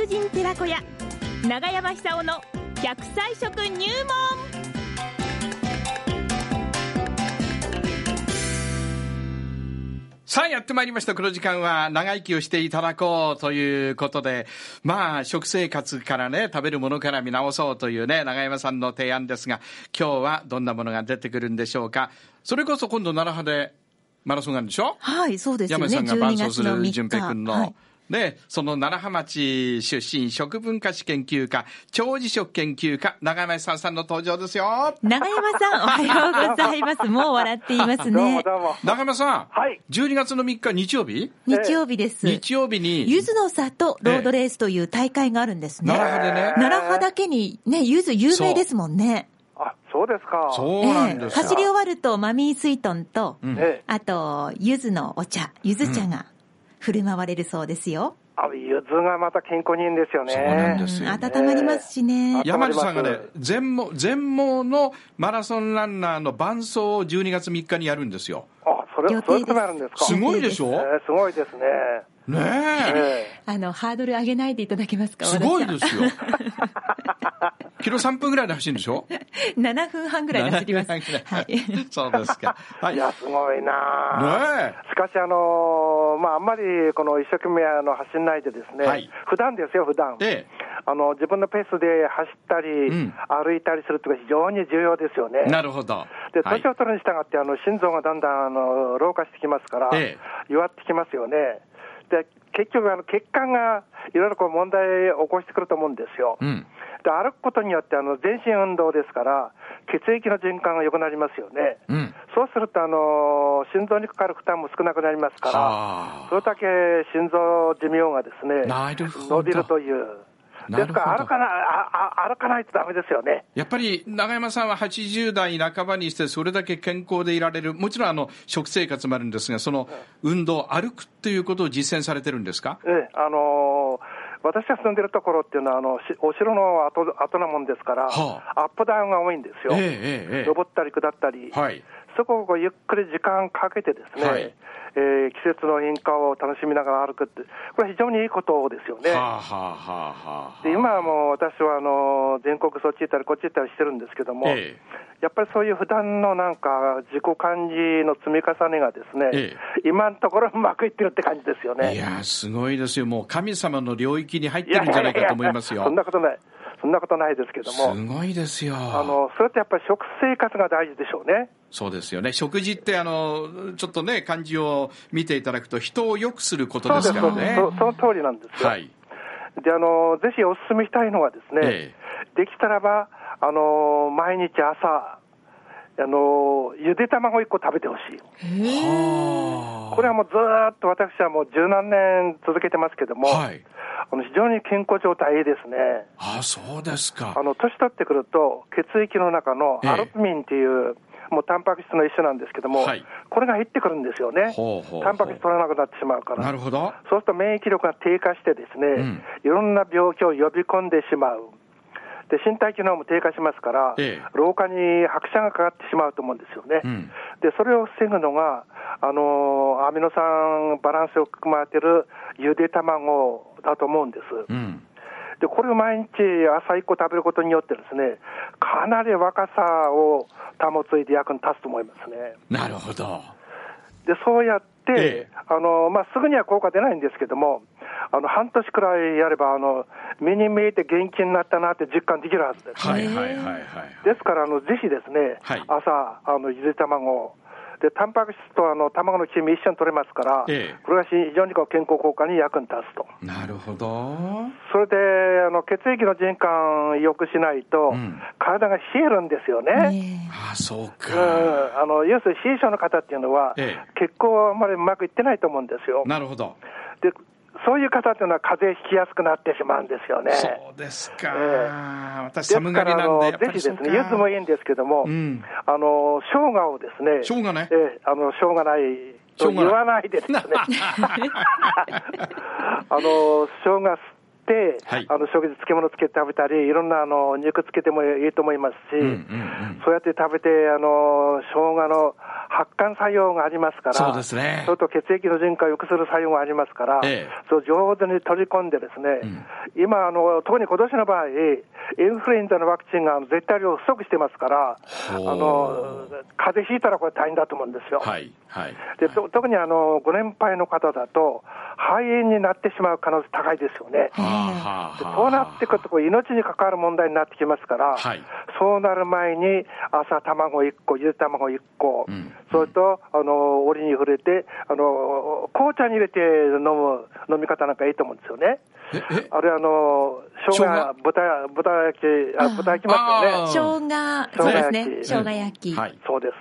達人寺子屋長山久夫の100歳食入門さあ、やってまいりました。この時間は長生きをしていただこうということで、まあ、食生活からね、食べるものから見直そうというね、長山さんの提案ですが、今日はどんなものが出てくるんでしょうか。それこそ今度、奈良派でマラソンがあるんでしょ？はい、そうですよね。山さんが伴走す12る月淳平君の。はいで、その奈良浜町出身食文化史研究家、長寿食研究家、長山さんさんの登場ですよ。長山さん、おはようございます。もう笑っていますどうもね。どうも。長山さん、はい12月の3日日曜日？日曜日です。日曜日に、ゆずの里ロードレースという大会があるんですね。奈良派でね、奈良派だけにね、ゆず有名ですもんね。あ、そうですか。そうなんですよ。走り終わるとマミースイートンと、うんええ。あと、ゆずのお茶、ゆず茶が振る舞われるそうですよ。あ、柚子がまた健康にいいんですよね。そうなんですようん温まりますしね。山地さんがね、全盲、全盲のマラソンランナーの伴走を12月3日にやるんですよ。あ、それそういうことになるんですか？すごいでしょ？えーすごいですね。ねえ。えあの、ハードル上げないでいただけますかすごいですよ。キロ3分ぐらいで走るんでしょ？さん7分半ぐらいで走ります。7分ぐらいはい。そうですか。はい。ねいや、すごいなあえ。しかし、あのーまあ、あんまりこの一生懸命あの走んないでですね、はい普段ですよ、普段ええ。あの自分のペースで走ったり、うん歩いたりするっていうのが非常に重要ですよね。なるほど。ではい年を取るに従って、あの心臓がだんだんあの老化してきますから、え弱ってきますよね。で結局あの、血管がいろいろこう問題を起こしてくると思うんですよ。うん。で歩くことによってあの全身運動ですから、血液の循環が良くなりますよね。うん。そうするとあの、心臓にかかる負担も少なくなりますから、はそれだけ心臓寿命がですね伸びるという。ですから歩かなああ歩かないとダメですよね。やっぱり長山さんは80代半ばにして、それだけ健康でいられる、もちろんあの食生活もあるんですが、その運動、歩くっていうことを実践されてるんですか？ええあのー私が住んでるところっていうのは、あのしお城の跡跡なもんですから、はアップダウンが多いんですよ。ええええええ登ったり下ったり、はい。そこをこうゆっくり時間かけてですね、はいえー季節の変化を楽しみながら歩くって、これは非常にいいことですよね。はあ、はあはで今はもう私はあの全国そっち行ったりこっち行ったりしてるんですけども、えやっぱりそういう普段のなんか自己管理の積み重ねがですね、え今のところうまくいってるって感じですよね。いやー、すごいですよ。もう神様の領域に入ってるんじゃないかと思いますよ。そんなことない。そんなことないですけども。すごいですよ。あの、それってやっぱり食生活が大事でしょうね。そうですよね。食事って、あの、ちょっとね、漢字を見ていただくと、人を良くすることですからね。そその通りなんですよ。はい。で、あの、ぜひお勧めしたいのはですね、えできたらば、あの、毎日朝、あの、ゆで卵1個食べてほしい。はあこれはもうずーっと私はもう十何年続けてますけども、はい。あの非常に健康状態いいですね。ああ、そうですかあ。の年取ってくると、血液の中のええアルブミンっていう、もうタンパク質の一種なんですけども、はいこれが入ってくるんですよね。ほうほうほうタンパク質取らなくなってしまうから。なるほど。そうすると免疫力が低下してですね、うんいろんな病気を呼び込んでしまう。で、身体機能も低下しますから、ええ老化に拍車がかかってしまうと思うんですよね。うんで、それを防ぐのが、あのアミノ酸バランスよく含まれているゆで卵だと思うんです。うん。で、これを毎日朝1個食べることによってですね、かなり若さを保ついで役に立つと思いますね。なるほど。で、そうやって、ええあの、まあ、すぐには効果出ないんですけども、あの、半年くらいやれば、あの、目に見えて元気になったなって実感できるはずです。はいはいはいはい。ですから、あの、ぜひですね、はい朝、あの、ゆで卵を、で、タンパク質とあの、卵の黄身一緒に取れますから、ええこれが非常にこう健康効果に役に立つと。なるほど。それで、あの、血液の循環良くしないと、うん体が冷えるんですよね。ねああ、そううん、か。あの要するに冷え性の方っていうのは、ええ血行はあんまりうまくいってないと思うんですよ。なるほど。でそういう方っていうのは風邪ひきやすくなってしまうんですよね。そうですか。え私、です寒がりなんで、やっぱぜひですね、柚子もいいんですけども、うん。あの生姜をですね、生姜ね。ええあの生姜ないと生姜ない。言わないでですね、あの生姜吸って、はい。あの食事、漬物つけて食べたり、いろんなあの肉つけてもいいと思いますし、うんうんうん。そうやって食べて、あの生姜の発汗作用がありますから、そうですね。それと血液の循環を良くする作用がありますから、ええ。そう上手に取り込んでですね、今あの、特に今年の場合、インフルエンザのワクチンが絶対量不足してますから、あの風邪ひいたらこれ大変だと思うんですよ。はい、はい。でと特にあのご年配の方だと、肺炎になってしまう可能性高いですよね。はあはあはあでそうなってくると、こう命に関わる問題になってきますから、はい。そうなる前に朝卵1個、ゆで卵1個、んそれとあの折に触れてあの、紅茶に入れて飲む飲み方なんかいいと思うんですよね。え、え、あれあの生姜生豚豚焼き、あ豚焼きますよね。あ生姜、そうですね。生生姜焼き。はい。そうです。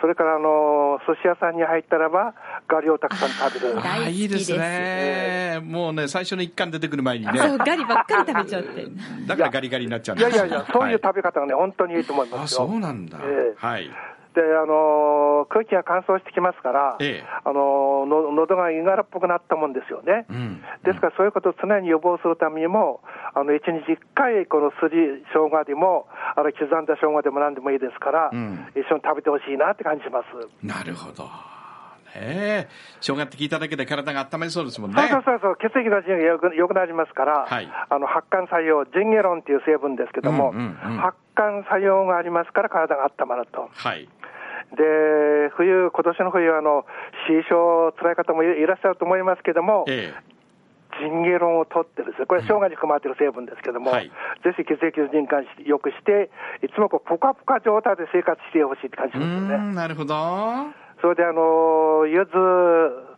それからあの寿司屋さんに入ったらば、ガリをたくさん食べる。大好きですあいいですね。もうね、最初の一貫出てくる前にね。そう、ガリばっかり食べちゃって。だからガリガリになっちゃうんですいやいやいや、そういうは食べ方がね、本当にいいと思いあ、ますよ。そうなんだ。ええはい。で、あの空気が乾燥してきますから、ええあのの喉がいがらっぽくなったもんですよね。うん。ですから、そういうことを常に予防するためにも、あの1日1回、このすり生姜でも、あの刻んだ生姜でもなんでもいいですから、うん一緒に食べてほしいなって感じします。なるほど。ねえ。生姜って聞いただけで体が温まりそうですもんね。そうそうそう血液の循環がよくよくなりますから、はいあの発汗作用、ジンゲロンっていう成分ですけども、うんうんうん発汗作用がありますから、体が温まると。はい。で、冬、今年の冬はあの、死症、辛い方もいいらっしゃると思いますけども、えジンゲロンを取ってですね、これ、生姜に含まれている成分ですけども、はいぜひ血液の循環し良くして、いつもこうポカポカ状態で生活してほしいって感じえ。うですよね。ん、なるほど。はそれで、あの、ゆず、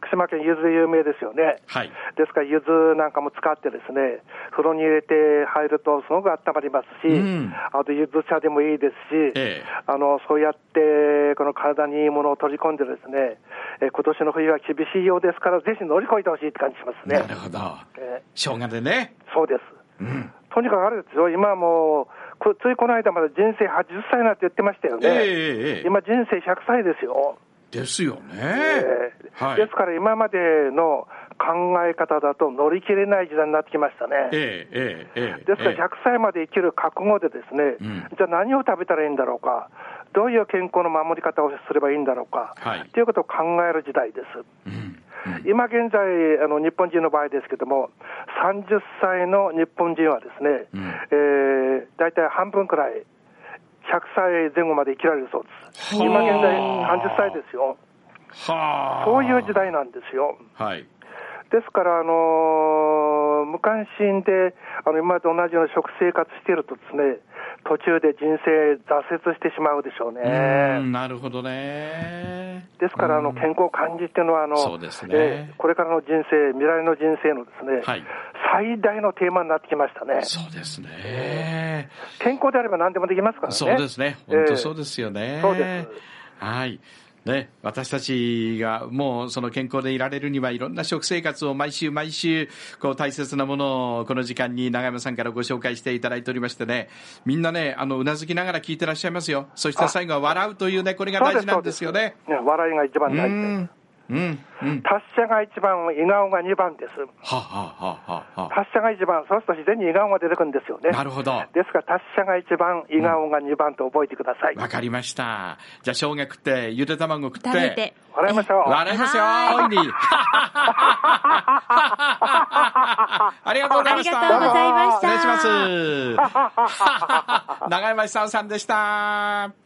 福島県ゆず有名ですよね。い。ですから、ゆずなんかも使ってですね、風呂に入れて入るとすごく温まりますし、うんあとゆず茶でもいいですし、ええあの、そうやって、この体にいいものを取り込んでですね、え今年の冬は厳しいようですから、ぜひ乗り越えてほしいって感じしますねな。るほど。え生姜でね。そうです。うん。とにかくあれですよ、今はもう、こついこの間まで人生80歳なんて言ってましたよね。ええええ今人生100歳ですよ。ですよね。ええはい。ですから今までの考え方だと乗り切れない時代になってきましたね。えええ。ですからええ100歳まで生きる覚悟でですね、うんじゃあ何を食べたらいいんだろうか、どういう健康の守り方をすればいいんだろうか、はいということを考える時代です。うん。今現在、あの日本人の場合ですけども、30歳の日本人はですね、うんえー大体半分くらい、100歳前後まで生きられるそうです。はあ今現在30歳ですよ。はあ。そういう時代なんですよ。はい。ですから、あのー無関心で、あの今まで同じような食生活しているとですね、途中で人生挫折してしまうでしょううね。ん、なるほどね。ですから、あの健康管理っていうのはあの、そうですねえーこれからの人生、未来の人生のですね、はい最大のテーマになってきましたね。そうですね。健康であれば何でもできますからね。そうですね。本当そうす。ですよね。そうですはい。ね、私たちがもうその健康でいられるにはいろんな食生活を毎週毎週こう大切なものをこの時間に長山さんからご紹介していただいておりましてねみんなねあのうなずきながら聞いてらっしゃいますよそして最後は笑うというねこれが大事なんですよね笑いが一番う大事。うんうん。達者が一番、笑顔が二番です。ははははは。達者が一番、そうすると自然に笑顔が出てくるんですよね。なるほど。ですから、達者が一番、笑顔が二番と覚えてください。わかりました。じゃあ生姜食ってゆで卵食って。食べて。笑いましょう。笑いますよは大いに。ありがとうございました。ありがとうございました。失礼します。長山久夫さんでした